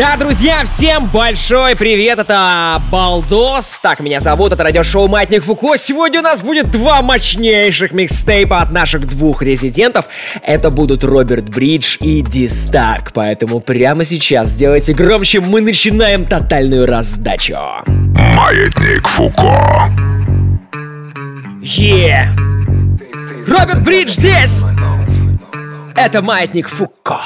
Да, друзья, всем большой привет, это Балдос. Так, меня зовут, это радиошоу Матник Фуко. Сегодня у нас будет два мощнейших микстейпа от наших двух резидентов. Это будут Роберт Бридж и Ди Старк. Поэтому прямо сейчас сделайте громче, мы начинаем тотальную раздачу. Маятник Фуко. Е! Роберт Бридж здесь! Это Маятник Фуко.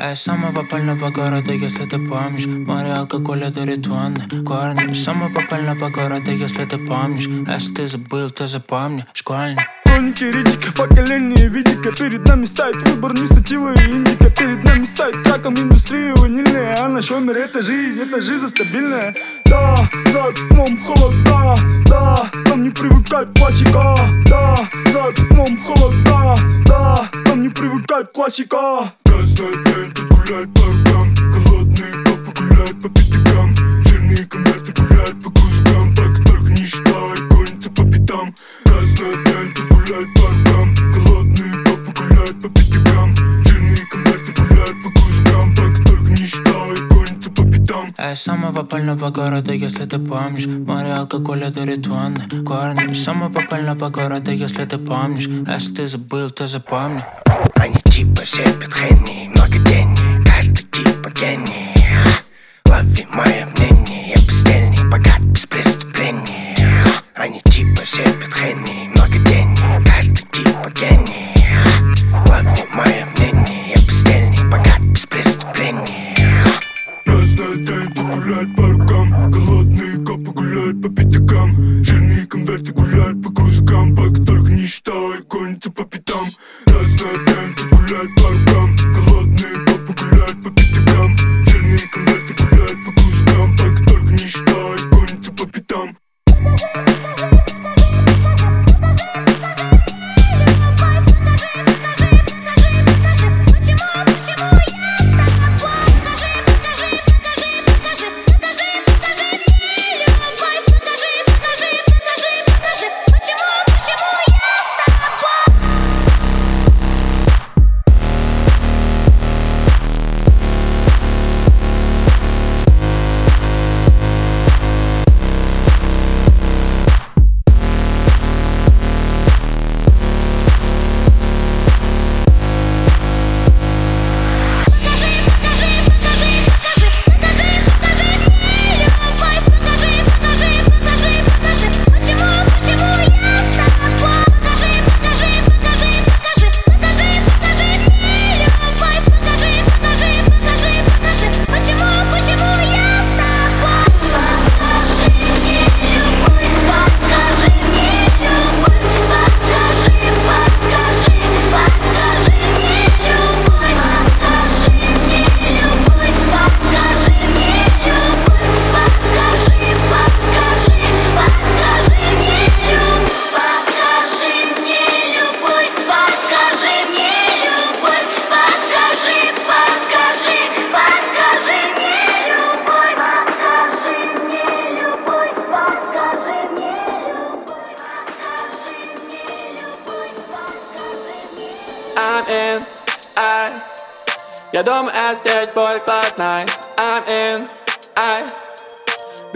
Из самого пального города, если ты помнишь. Море алкоголя до ритуальны корни Из самого пального города, если ты помнишь. Если ты забыл, то запомни. Школьник Хроники речика, поколение видика Перед нами стоит выбор не сатива и индика. Перед нами стоит раком индустрия ванильная. А наш мир? Это жизнь, это жизнь стабильная. Да, за окном холода Да, нам не привыкать классика. Да, за окном холода Да, нам не привыкать классика. Каждый день тут гуляет по рукам. Голодные папы гуляют по пятикам. Жирные конверты гуляют по кускам. Так только не считай, пятам Каждый день тут гуляет по рукам Голодные папы гуляют по пятикам Жирные конверты гуляют по кускам Так только не считай, гонятся по пятам. Я из самого пального города, если ты помнишь Море алкоголя до ритуальны корни Из самого пального города, если ты помнишь Если ты забыл, то запомни. Они типа все петхени, много денег, каждый типа гений Лови мое мнение, я бездельник, богат siempre traîner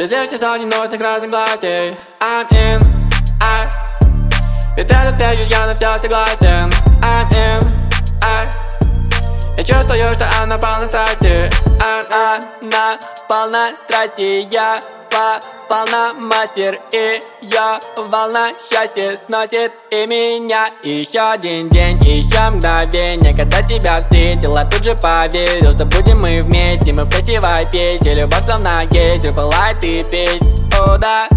Без этих ненужных разногласий I'm in, I. Ведь этот вечер я на все согласен. I'm in, I. Я чувствую, что она полна страсти. I'm, она полна страсти. Я по полна мастер И я волна счастья сносит и меня. Еще один день, еще мгновение Когда тебя встретила, тут же поверил Что будем мы вместе, мы в красивой песне Любовь словно гейзер, пылает и песнь. О да,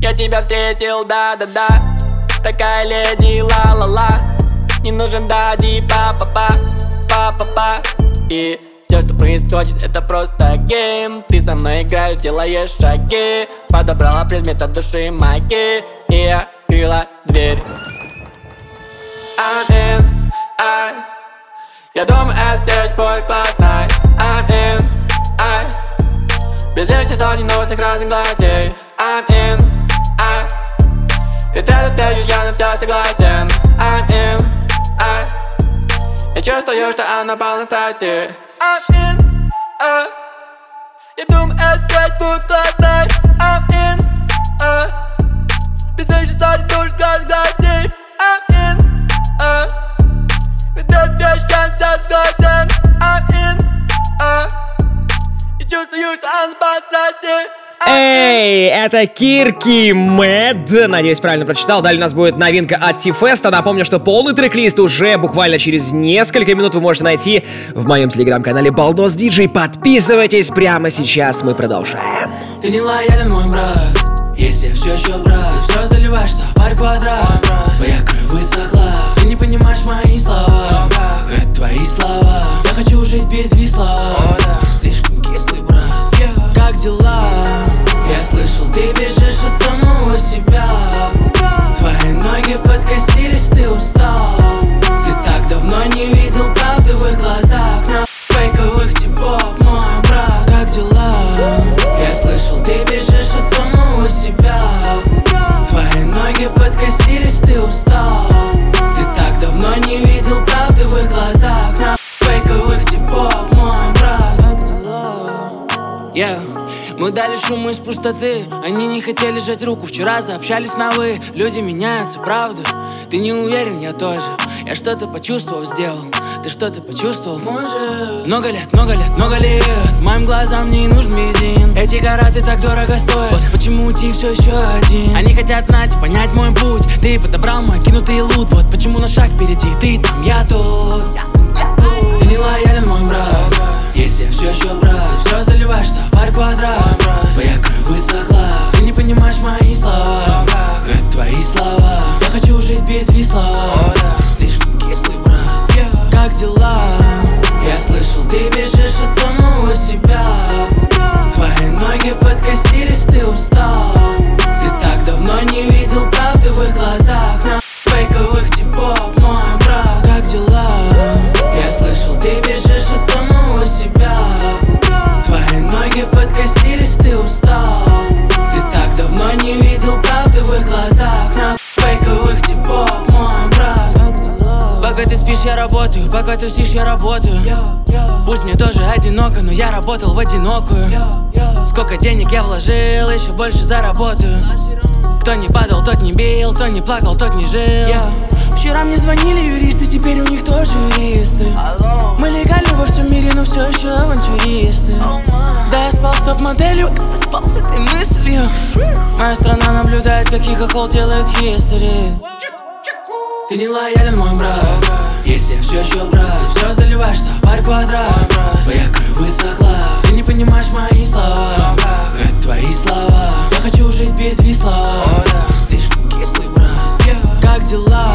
я тебя встретил, да-да-да. Такая леди, ла-ла-ла. Не нужен дади, па-па-па, па-па-па. И Все, что происходит, это просто гейм. Ты со мной играешь, делаешь шаги. Подобрала предмет от души магии. И открыла дверь. I'm in, I Я думаю, это здесь будет классно I'm in, I Без этих сотни нотных разногласий I'm in, I И ты отвечаешь, я на все согласен. I'm in, I Я чувствую, что она полна страсти I'm in, I Я думаю, это здесь будет классно I'm in, I Без этих сотни душ разногласий I'm in, I Ведь отвечаешь, я на все согласен I'm in, I Я чувствую, что она полна страсти Эй, это Кирки Мэд. Надеюсь, правильно прочитал. Далее у нас будет новинка от Ти-Феста. Напомню, что полный трек-лист уже буквально через несколько минут вы можете найти в моем телеграм-канале Балдос Диджей. Подписывайтесь прямо сейчас. Мы продолжаем. Ты не лоялен, мой брат Если все еще брат Все заливаешь на парь квадрат Твоя кровь высохла Ты не понимаешь мои слова Это твои слова Я хочу жить без висла Ты слишком ты бежишь от самого себя. Твои ноги подкосились, ты устал Мы дали шуму из пустоты. Они не хотели жать руку. Вчера заобщались на вы Люди меняются, правда? Ты не уверен, я тоже. Я что-то почувствовал, сделал. Ты что-то почувствовал? Может. Много лет, много лет, много лет. Моим глазам не нужен бензин. Эти караты так дорого стоят. Вот почему ты все еще один? Они хотят знать понять мой путь. Ты подобрал мой кинутый лут. Вот почему на шаг впереди. Ты там, я тут. Ты не лоялен, мой брат. Если я все еще брат Все заливаешь парь квадрат Твоя кровь высохла. Ты не понимаешь мои слова. Это твои слова. Я хочу жить без висла Ты слишком кислый, брат. Как дела? Я слышал, ты бежишь от самого себя спишь, я работаю. Пусть мне тоже одиноко, но я работал в одинокую. Сколько денег я вложил, еще больше заработаю. Кто не падал, тот не бил, кто не плакал, тот не жил. Вчера мне звонили юристы, теперь у них тоже юристы. Мы легальны во всем мире, но все еще авантюристы. Да, я спал с топ-моделью, когда спал с этой мыслью. Моя страна наблюдает, как их охол делает history ты не лоялен, мой брат Если все еще брат Все заливаешь на парь квадрат Твоя кровь высохла Ты не понимаешь мои слова. Это твои слова Я хочу жить без висла Ты слишком кислый, брат Как дела?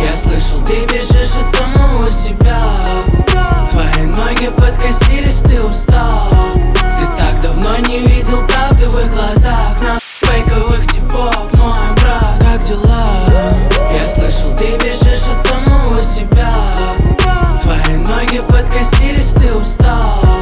Я слышал, ты бежишь от самого себя. Твои ноги подкосились, ты устал. Ты так давно не видел правды в их глазах. На фейковых типов, мой брат Как дела? Я слышал, ты бежишь от самого подкосились, ты устал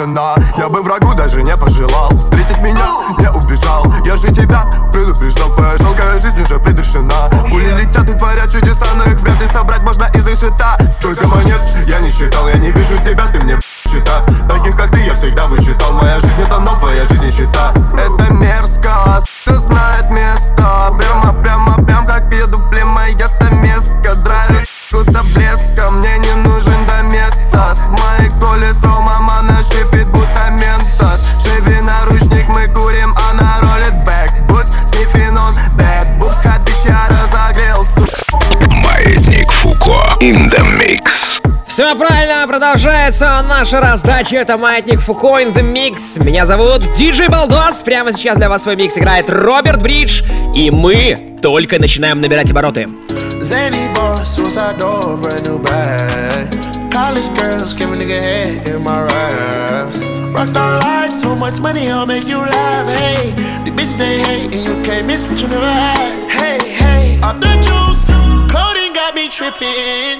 сожжена Я бы врагу даже не пожелал. Встретить меня, не убежал. Я же тебя предупреждал. Твоя жалкая жизнь уже предрешена. Пули летят и творят чудеса Но их вряд ли собрать можно из решета Сколько монет я не считал Я не вижу тебя, ты мне чита. Таких как ты я всегда вычитал. Моя жизнь это но твоя жизнь не чита Все правильно, продолжается наша раздача. Это Маятник Фуко in the Mix. Меня зовут Диджей Балдос. Прямо сейчас для вас свой микс играет Роберт Бридж. И мы только начинаем набирать обороты. Tripping.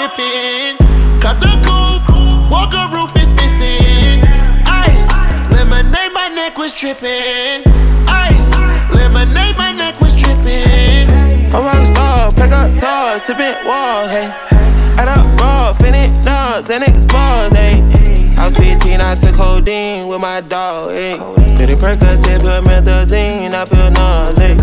tripping. Cut the coupe, walker roof is missing. Ice, lemonade, my neck was tripping. Ice, lemonade, my neck was tripping. A rock star, pack up doors, tipping walls, hey. Add up raw, finish nuts, and bars, hey. I was 15, I took codeine with my dog, hey. Pretty Percocet, promethazine, I feel nauseous.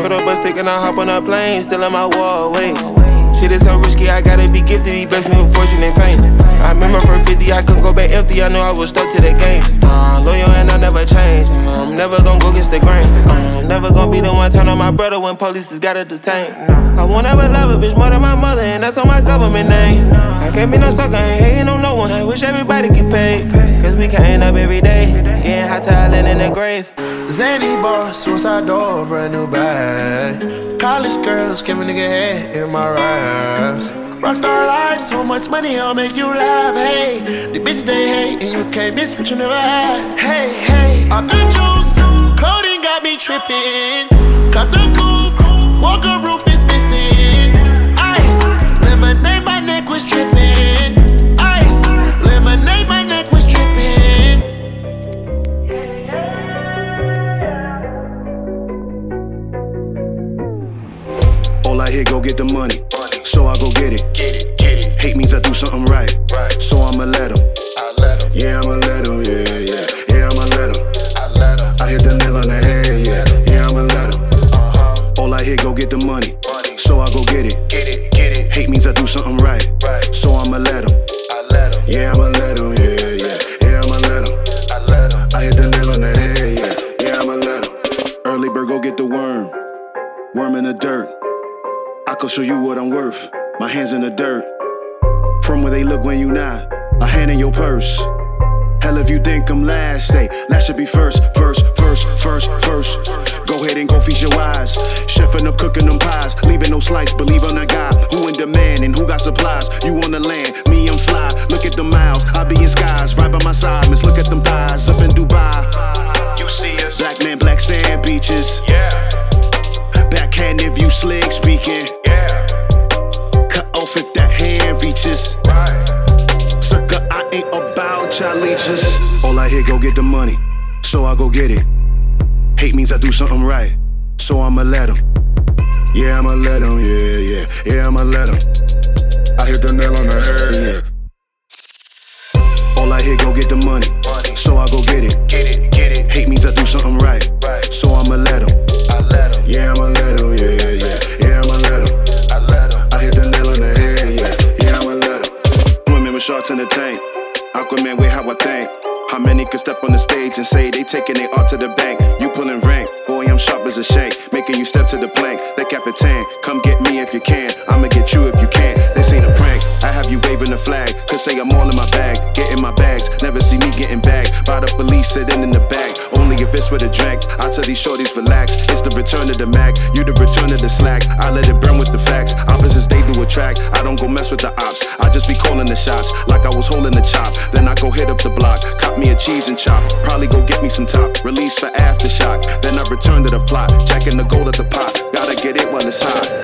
Put up a stick and I hop on a plane, still in my wall, wait. Shit is so risky, I gotta be gifted. He blessed me with fortune and fame. Remember from 50, I couldn't go back empty. I knew I was stuck to the game. Uh, loyal and I never change. Uh, I'm never gonna go against the grain. Uh, I'm never gonna be the one turn on my brother when police just gotta detain. I won't ever love a bitch more than my mother, and that's on my government name. I can't be no sucker, ain't hating on no one. I wish everybody get paid. Cause we can't up every day. Getting hot talent in the grave. Zany boss, suicide door, brand new bag. College girls, give a nigga head in my raps. Rockstar life, so much money, I'll make you laugh. Hey, the bitch they hate, and you can't miss what you never had. Hey, hey, off the juice, codeine got me tripping. Cut the coupe, walker roof is missing. Ice, lemonade, my neck was tripping. Ice, lemonade, my neck was tripping. All I hear, go get the money. So I go get it. Get it, get it. Hate means I do something right. Right. So I'ma let him. Yeah, I'ma let him. Yeah, yeah. Yeah, I'ma let him. I let him. I hit the nail on the head. Yeah, yeah, I'ma let him. Uh-huh. All I hear, go get the money. So I go get it. Get it, get it. Hate means I do something right. Hands in the dirt. From where they look when you not. A hand in your purse. Hell if you think I'm last, say last should be first, first, first, first, first. Go ahead and go feast your eyes. Chefing up, cooking them pies, leaving no slice. Believe on the guy who in demand and who got supplies. You on the land, me I'm fly. Look at the miles, I be in skies, right by my side. Miss, look at them thighs up in Dubai. You see us, black man, black sand beaches. Yeah. Backhand if you slick speaking. Right. Sucker, I ain't about y'all leeches. All I hear, go get the money. So I go get it. Hate means I do something right. So I'ma let him. Yeah, I'ma let him. Yeah, yeah. Yeah, I'ma let him. I hit the nail on the head. Yeah. Stage and say they taking their art to the bank? You pulling rank, boy, I'm sharp as a shank. Making you step to the plank. The Capitan, come get me if you can. I'ma get you if you can. This ain't a prank. I have you waving the flag. Could say I'm all in my bag. Getting my bags. Never see me getting bagged. By the police sitting in the back. Your fist with a drink. I tell these shorties relax. It's the return of the Mac. You the return of the slack. I let it burn with the facts. Opposites they do attract. I don't go mess with the ops. I just be calling the shots like I was holding the chop. Then I go hit up the block. Cop me a cheese and chop. Probably go get me some top. Release for aftershock. Then I return to the plot. Checking the gold at the pot. Gotta get it while it's hot.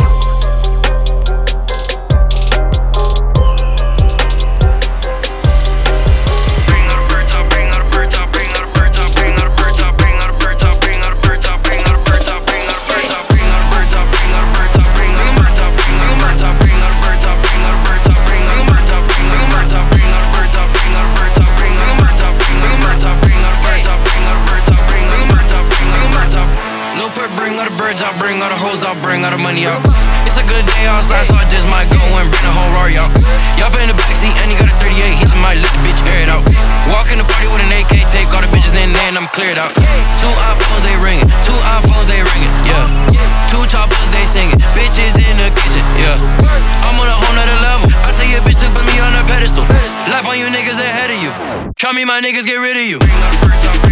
Bring all the hoes out, bring all the money out. It's a good day outside, so I just might go and bring the whole Rory out. Y'all in the backseat and he got a 38, he just might let the bitch air it out. Walk in the party with an AK, take all the bitches in there and I'm cleared out. Two iPhones, they ringing, two iPhones, they ringing, yeah. Two choppers, they singing, bitches in the kitchen, yeah. I'm on a whole nother level. I tell your bitch to put me on a pedestal. Life on you niggas ahead of you. Try me, my niggas get rid of you.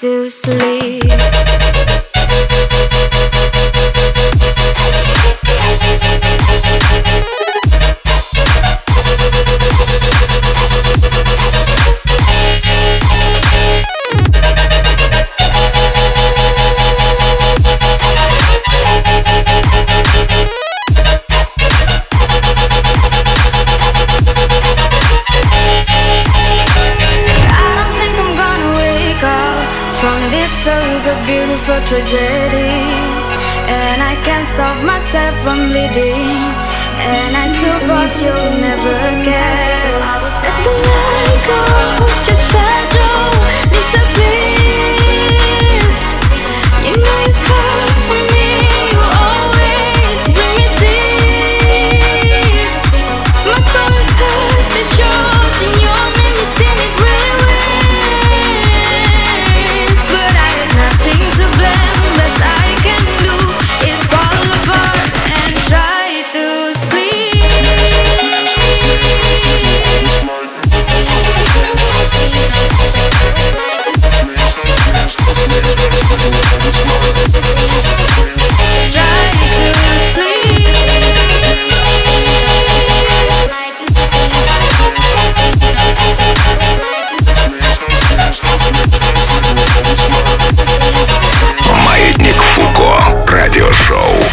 to sleep. and I still brought you.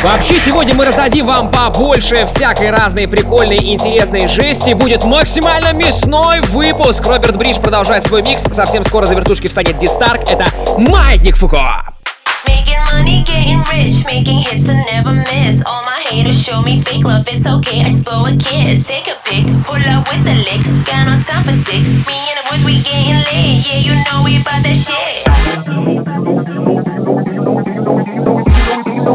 Вообще, сегодня мы раздадим вам побольше всякой разной прикольной и интересной жести. Будет максимально мясной выпуск. Роберт Бридж продолжает свой микс. Совсем скоро за вертушки встанет Дистарк. Это Маятник Фуко. Making money, getting rich, making hits and never miss. All my haters show me fake love, it's okay, I just blow a kiss. Take a pic, pull up with the licks, got no time for dicks. Me and the boys, we getting lit, yeah, you know we bout that shit.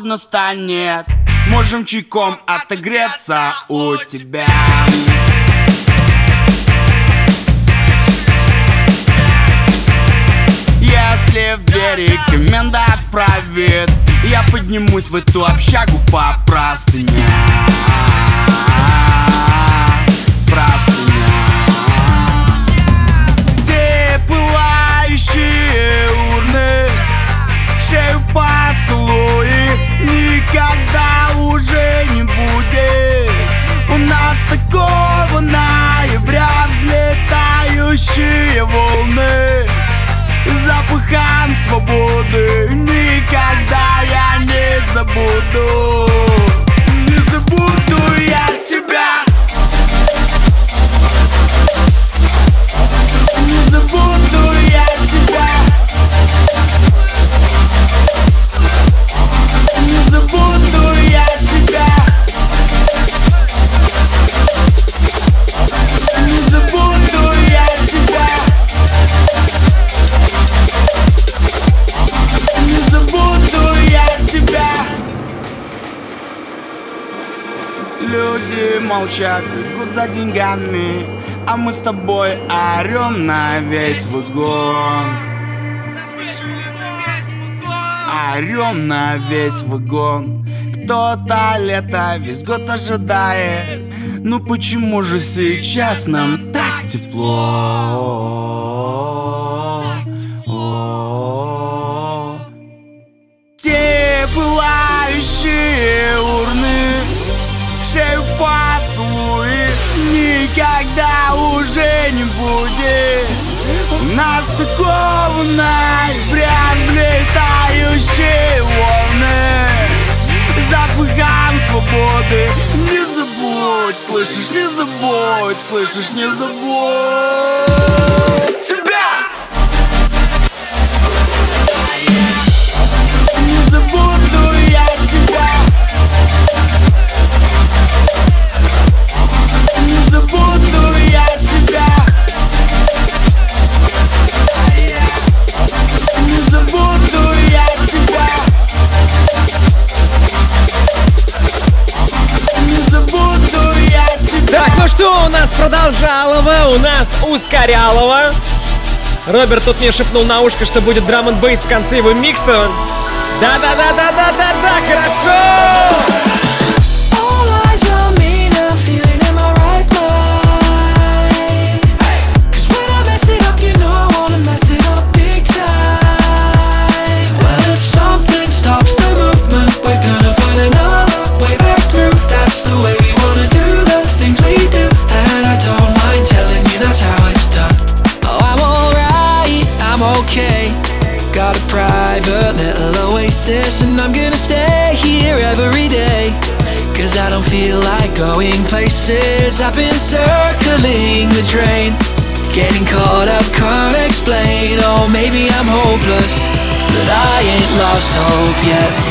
холодно станет. Можем чайком отогреться у тебя. Если в двери коменда отправит Я поднимусь в эту общагу по простыням никогда уже не будет. У нас такого ноября взлетающие волны. Запахом свободы никогда я не забуду. Не забуду я молчат, бегут за деньгами А мы с тобой орем на весь вагон Орем на весь вагон Кто-то лето весь год ожидает. Ну почему же сейчас нам так тепло? Никогда уже не будет. У нас такого ноября Взлетающие волны. Запахом свободы Не забудь, слышишь, не забудь Слышишь, не забудь нас ускорялово. Роберт тут мне шепнул на ушко, что будет драм н в конце его микса. Да-да-да-да-да-да-да, хорошо! Got a private little oasis, and I'm gonna stay here every day. Cause I don't feel like going places. I've been circling the drain. Getting caught up, can't explain. Oh, maybe I'm hopeless, but I ain't lost hope yet.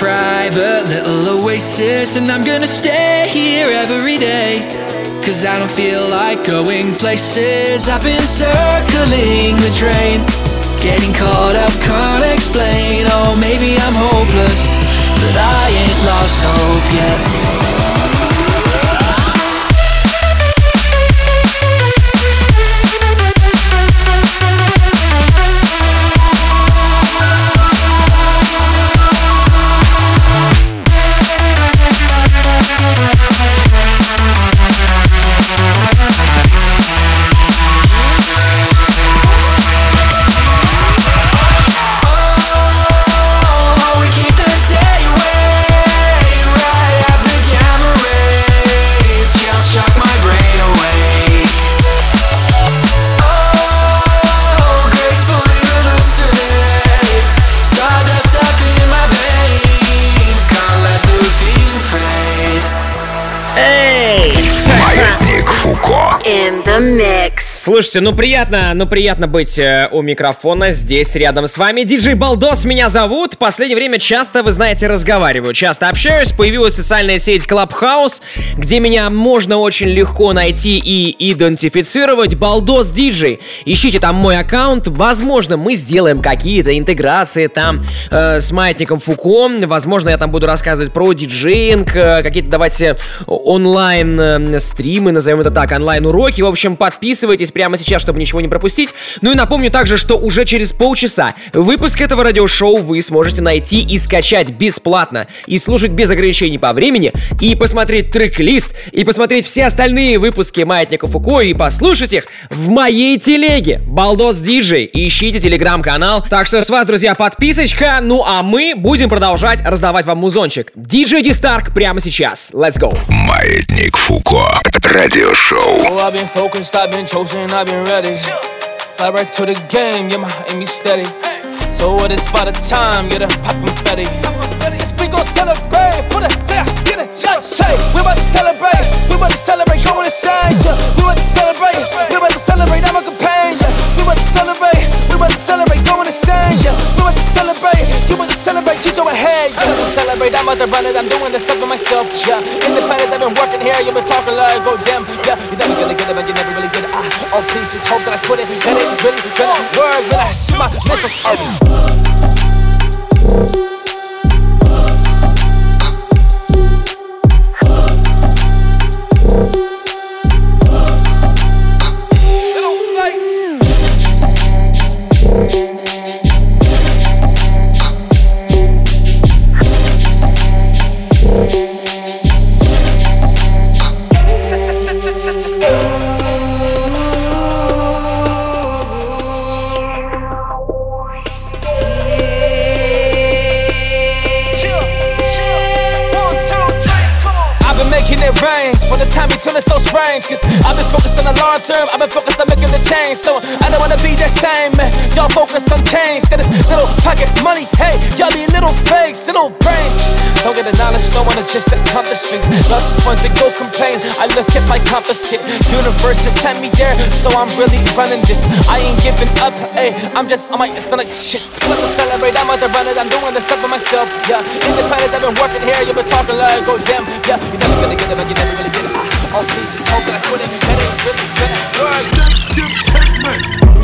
Private little oasis, and I'm gonna stay here every day. Cause I don't feel like going places. I've been circling the drain. Getting caught up, can't explain. Oh, maybe I'm hopeless, but I ain't lost hope yet. Слушайте, ну приятно, ну приятно быть э, у микрофона здесь рядом с вами. Диджей Балдос меня зовут. Последнее время часто, вы знаете, разговариваю, часто общаюсь. Появилась социальная сеть Clubhouse, где меня можно очень легко найти и идентифицировать. Балдос Диджей. Ищите там мой аккаунт. Возможно, мы сделаем какие-то интеграции там э, с маятником Фуко. Возможно, я там буду рассказывать про диджеинг, э, какие-то давайте онлайн э, назовем это так, онлайн уроки. В общем, подписывайтесь, прямо сейчас, чтобы ничего не пропустить. Ну и напомню также, что уже через полчаса выпуск этого радиошоу вы сможете найти и скачать бесплатно, и слушать без ограничений по времени, и посмотреть трек-лист, и посмотреть все остальные выпуски Маятника Фуко, и послушать их в моей телеге. Балдос Диджей. Ищите телеграм-канал. Так что с вас, друзья, подписочка. Ну а мы будем продолжать раздавать вам музончик. Диджей Ди Старк прямо сейчас. Let's go. Маятник Фуко. Радиошоу. Oh, Been I've been ready. Fly right to the game, yeah, my aim is steady. So what is by the time, get a pop confetti. Yes, we gon' celebrate, put it there, get it, say, we about to celebrate, we about to celebrate, go on the side, yeah. We about to celebrate, we about to celebrate, I'm a yeah. We about to celebrate, we about to celebrate, go on the side, yeah. We about to celebrate, celebrate, you go ahead, yeah. About to celebrate, I'm out there running, I'm doing this stuff for myself, yeah. Independent, I've been working here, you've been talking like, go damn, yeah. You're never gonna get it, but you never really get it, ah. Oh, please just hope that I put it, and it really gonna work when I shoot my missiles out. It's strange. Cause I've been focused on the long term, I've been focused on making the change. So I don't wanna be the same, man. Y'all focus on change. That is little pocket money. Hey, y'all be little fakes, little brains. Don't get the knowledge, don't wanna just accomplish things. Y'all just want to go complain. I look at my compass kit. Universe just sent me there, so I'm really running this. I ain't giving up, hey. I'm just on my stomach shit. Let to celebrate, I'm out there running, I'm doing this up for myself. Yeah, independent, I've been working here, you've been talking like, go damn. Yeah, you never gonna get it, but you never really get it. Ah, oh, please just hope that I it, that ain't really gonna work. Don't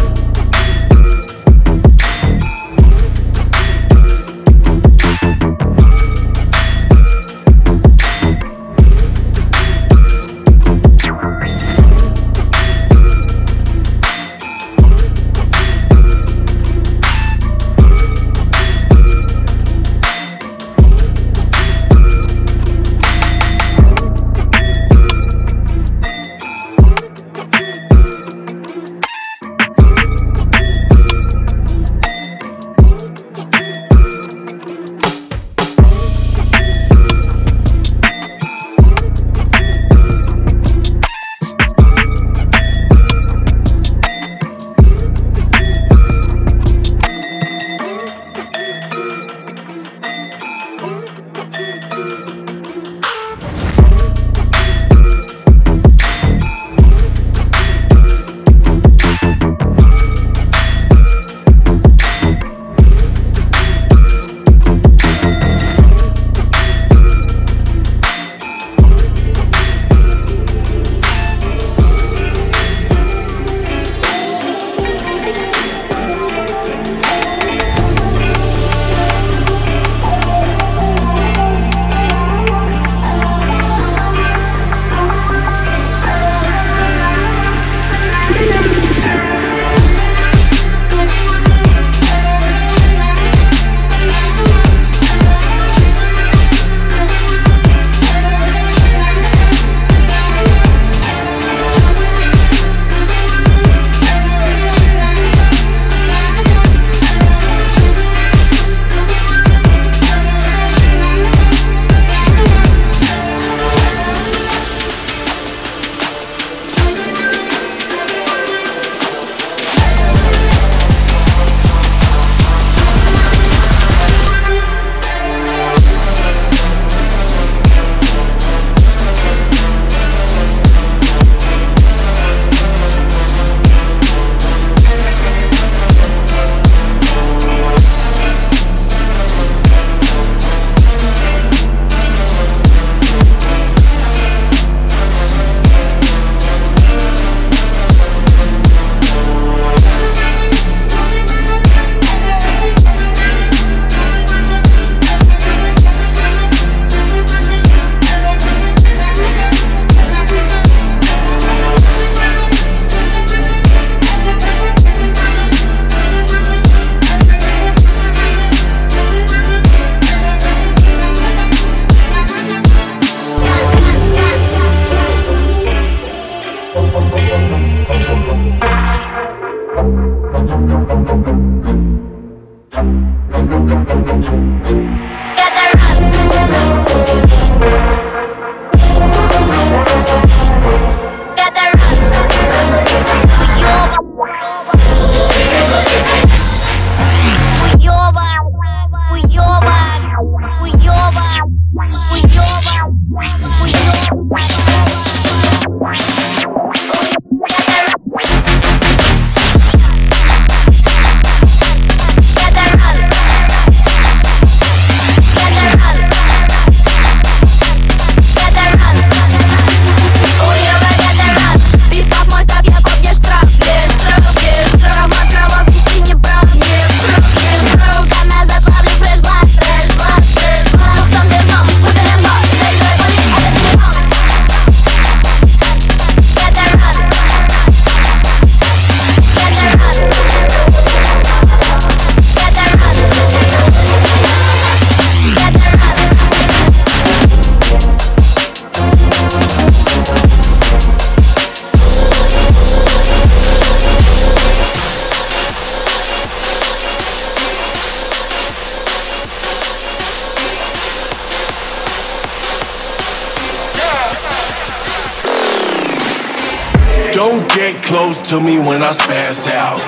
to me when I spaz out.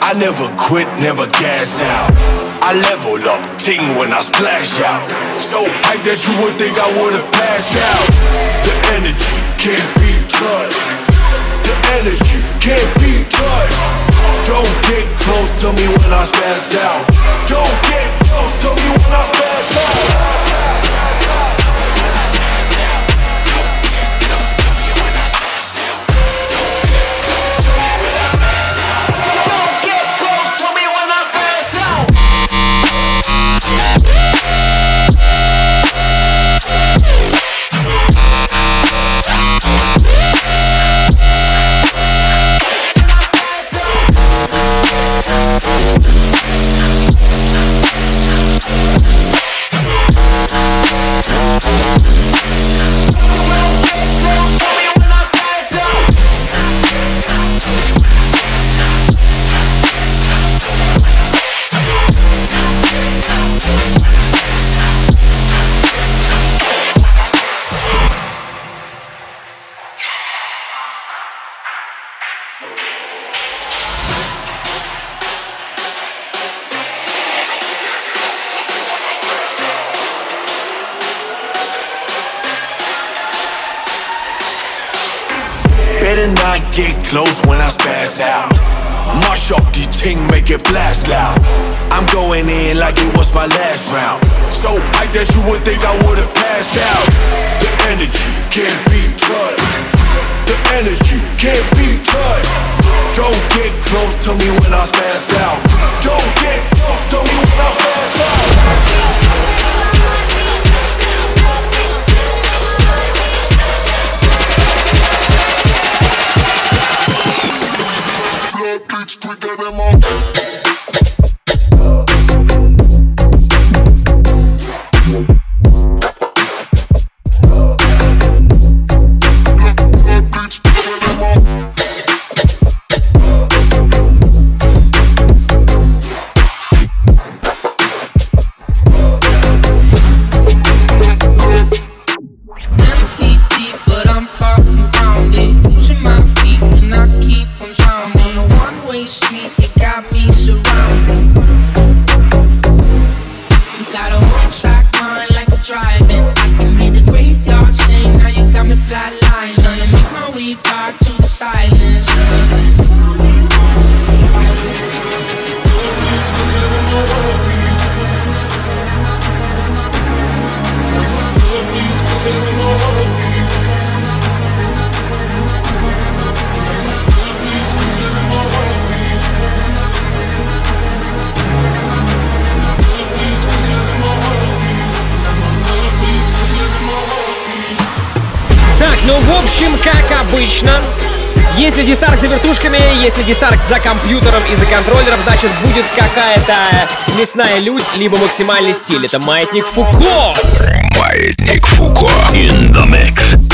I never quit, never gas out. I level up, ting when I splash out. So hype that you would think I would've passed out. The energy can't be touched. The energy can't be touched. Don't get close to me when I spaz out. Don't get close to me when I spaz out. Close when I spaz out. Mash up the ting, make it blast loud. I'm going in like it was my last round. So hype that you would think I would've passed out. The energy can't be touched. The energy can't be touched. Don't get close to me when I spaz out. Got me surrounded. You got a one-track mind like a driving. I can hear the graveyard sing. Now you got me flatlining. Make my way back to the silence. Ну в общем, как обычно, если дистарк за вертушками, если дистарк за компьютером и за контроллером, значит будет какая-то мясная людь, либо максимальный стиль. Это маятник Фуко. Маятник Фуко. In the mix.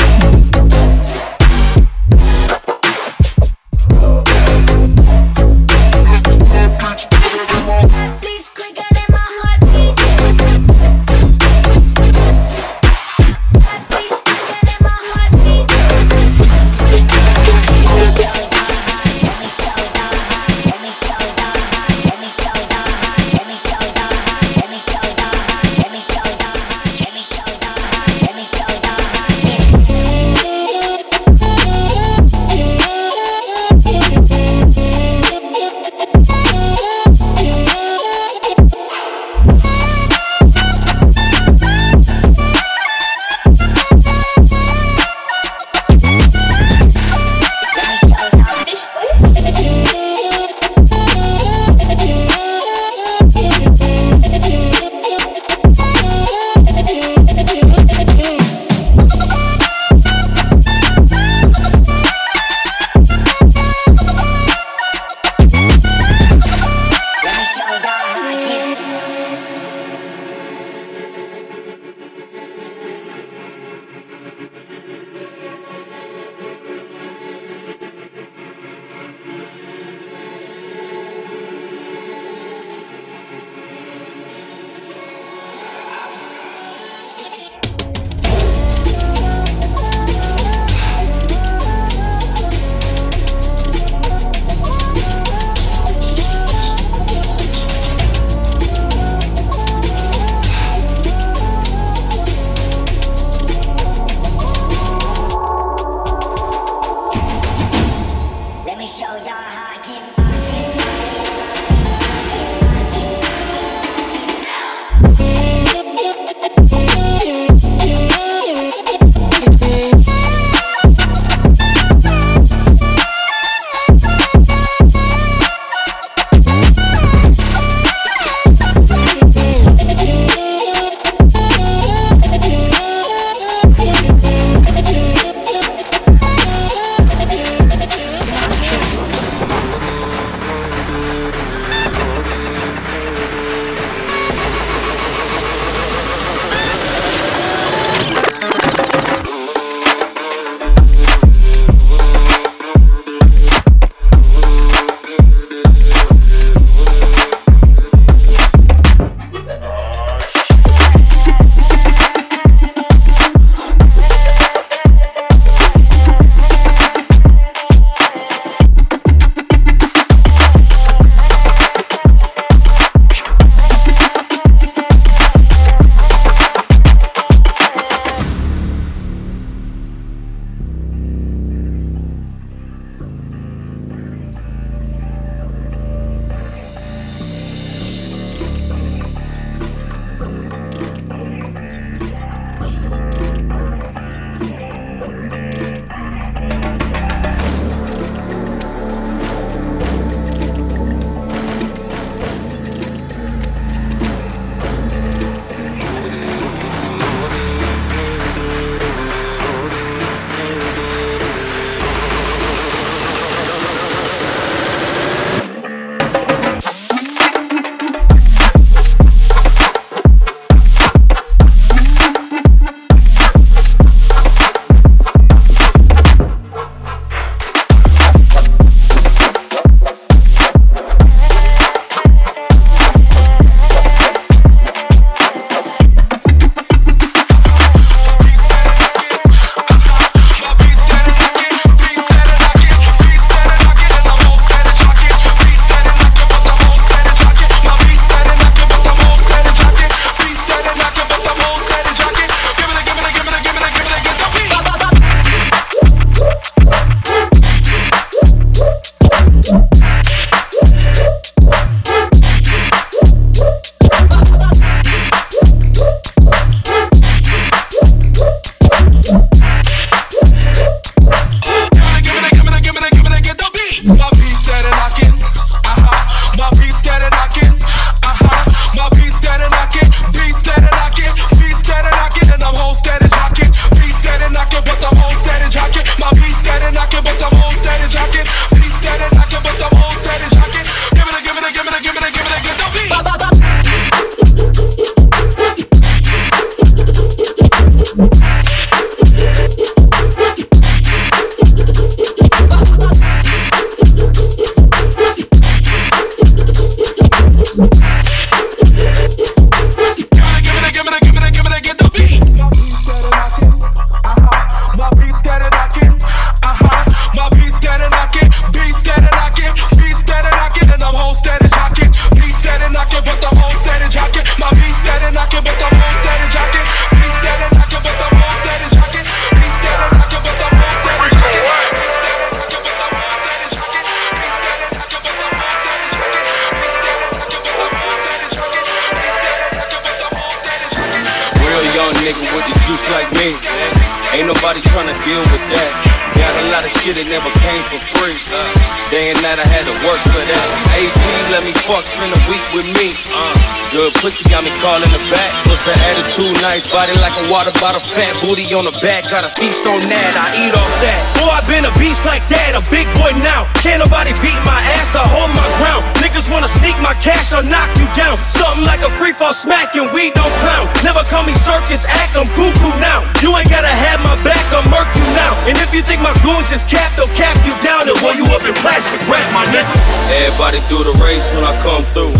Nice body like a water bottle, fat booty on the back. Got a feast on that, I eat off that. Boy, I been a beast like that, a big boy now. Can't nobody beat my ass, I hold my ground. Niggas wanna sneak my cash, I'll knock you down. Something like a free fall smack and we don't clown. Never call me circus act, I'm cuckoo now. You ain't gotta have my back, I'll murk you now. And if you think my goons is capped, they'll cap you down and roll you up in plastic wrap, my nigga. Everybody do the race when I come through.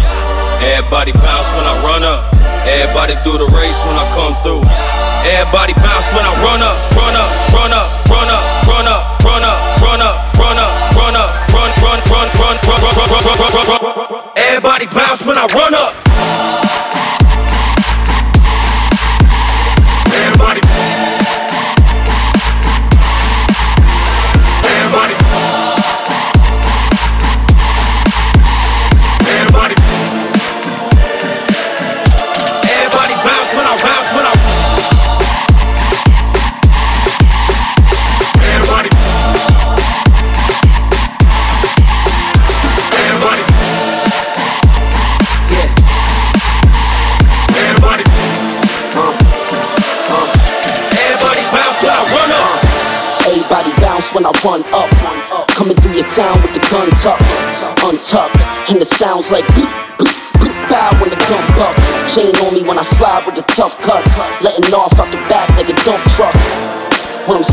Everybody bounce when I run up. Everybody do the race when I come through. Everybody bounce when I run up, run up, run up, run up, run up, run up, run up, run up, run up, run, run, run, run, run, run, run, run, run, run, run. Everybody bounce when I run up.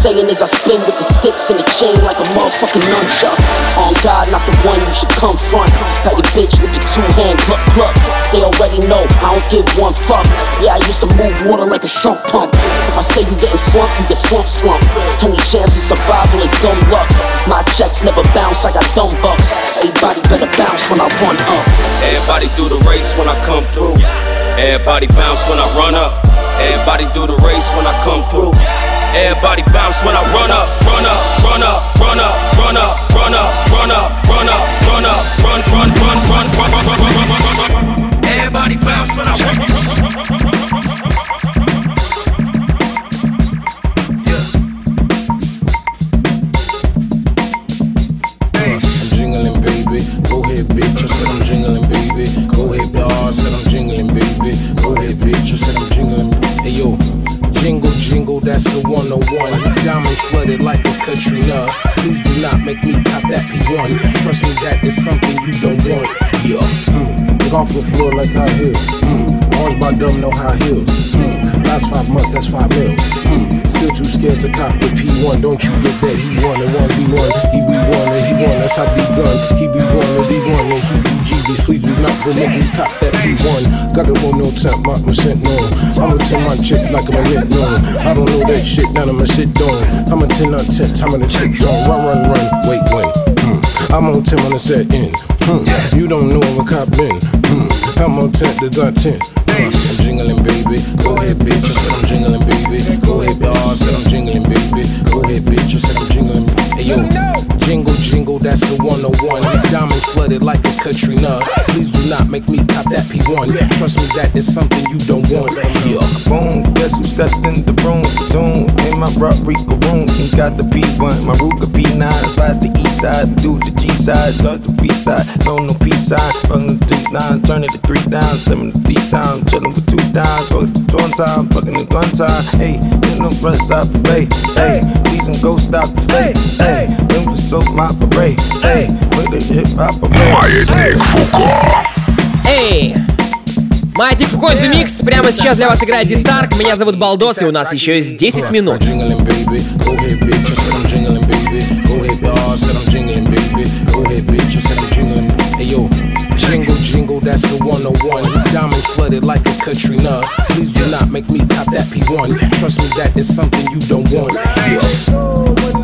Saying is I spin with the sticks and the chain like a motherfucking nunchuck. On God, not the one you should come. Got your bitch with the two hand gluck gluck. They already know I don't give one fuck. Yeah, I used to move water like a sump pump. If I say you getting slumped, you get slump slump. Any chance of survival is dumb luck. My checks never bounce, I got dumb bucks. Everybody better bounce when I run up. Everybody do the race when I come through. Everybody bounce when I run up. Everybody do the race when I come through. Everybody bounce when I run up, run up, run up, run up, run up, run up, run up, run up, run up, run, run, run, run, run, run, run, run, run, run, run. Everybody bounce when I run. I'm 101. Diamond flooded like it's Katrina. Do not make me cop that P1. Trust me, that is something you don't want. Yeah. Mm. Off the floor like high heels. Mm. Orange by dumb, no high heels. Mm. Last five months, that's five mil. Mm. Still too scared to cop the P1. Don't you get that? He won and one be one. He be one and he won. That's how be gun. He be one and be one and he be GBs. Please do not go make cop that P1. Got it on no temp, mark my percent no. I'ma tell my chick like I'm a lit no. I don't know that shit, now I'ma sit down. I'ma 10 on 10, time on the chick zone. Run, run, run, wait, when. Hmm. I'm on 10 on the set in. Hmm. You don't know I'm a cop in. Hmm. I'm on 10 to dot 10. Uh, I'm jingling, baby. Go ahead, bitch. I said I'm jingling, baby. Go ahead, bitch. I said I'm jingling, baby. Go ahead, bitch. I said I'm jingling. Hey yo, jingle, jingle, that's the 101. Diamond flooded like it's Katrina. Please do not make me cop that P1. Trust me, that is something you don't want. Yeah. Boom, guess who stepped in the room? Doom, in my Rodrigo room. He got the P1, my Ruger P9. Slide the east side, do the G side, dog the B side. No, no P side. Run the three nine, turn it to three down, seven to three times. Chillin' with two downs, fuck the one time, fucking it one time. Hey, ain't no runs out the way. Hey, please and go stop the fade. Hey, when we soak my parade. Hey, with the hip hop parade. Маятник Фуко. Эй! Маятник Фуко это микс. Прямо сейчас для вас играет Дистарк. Меня зовут Балдос, и у нас еще есть 10 минут. Jingle, jingle, that's the 101. Diamond flooded like it's Katrina. Please do not make me cop that P1. Trust me, that is something you don't want. Yeah.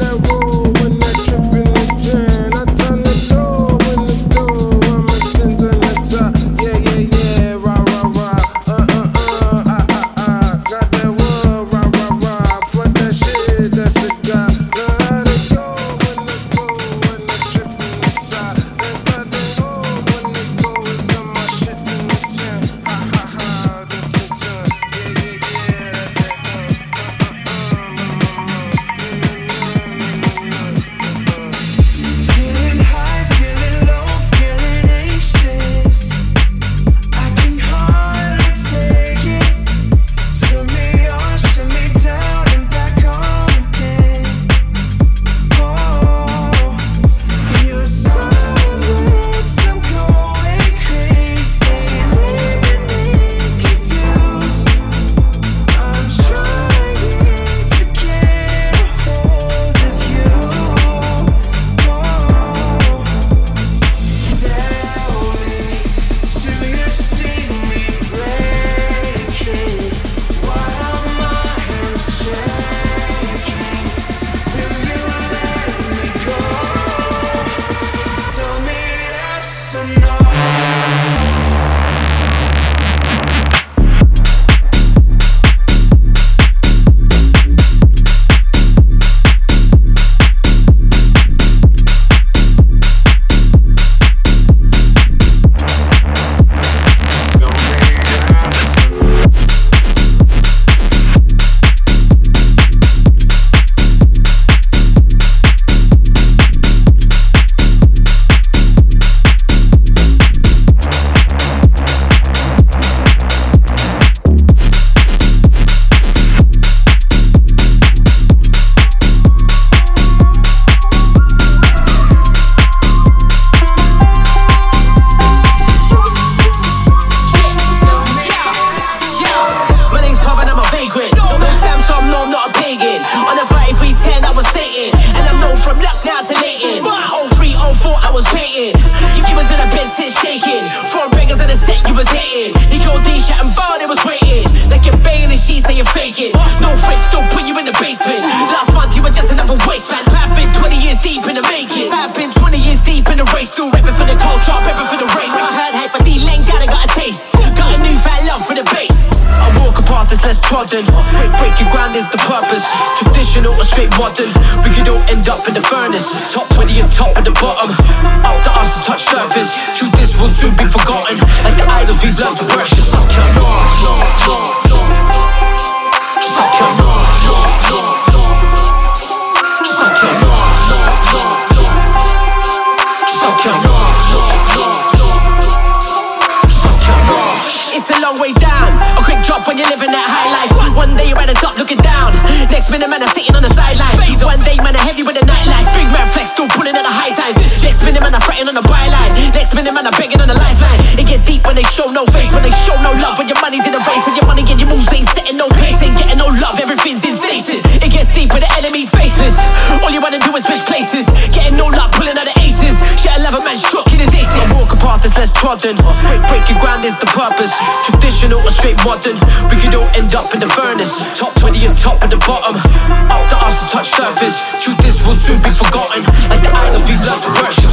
modern. Breaking ground is the purpose. Traditional or straight modern. We could all end up in the furnace. Top 20 and top and the bottom. Up to us to touch surface. Truth is, we'll soon be forgotten. Like the idols we love to worship.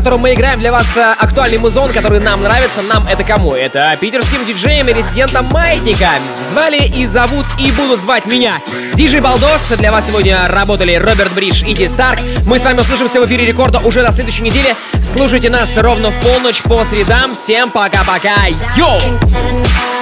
Котором мы играем для вас э, актуальный музон, который нам нравится. Нам это кому? Это питерским диджеем и резидентом Маятника. Звали и зовут и будут звать меня. Диджей Балдос. Для вас сегодня работали Роберт Бридж и Ди Старк. Мы с вами услышимся в эфире рекорда уже на следующей неделе. Слушайте нас ровно в полночь по средам. Всем пока-пока. Йоу!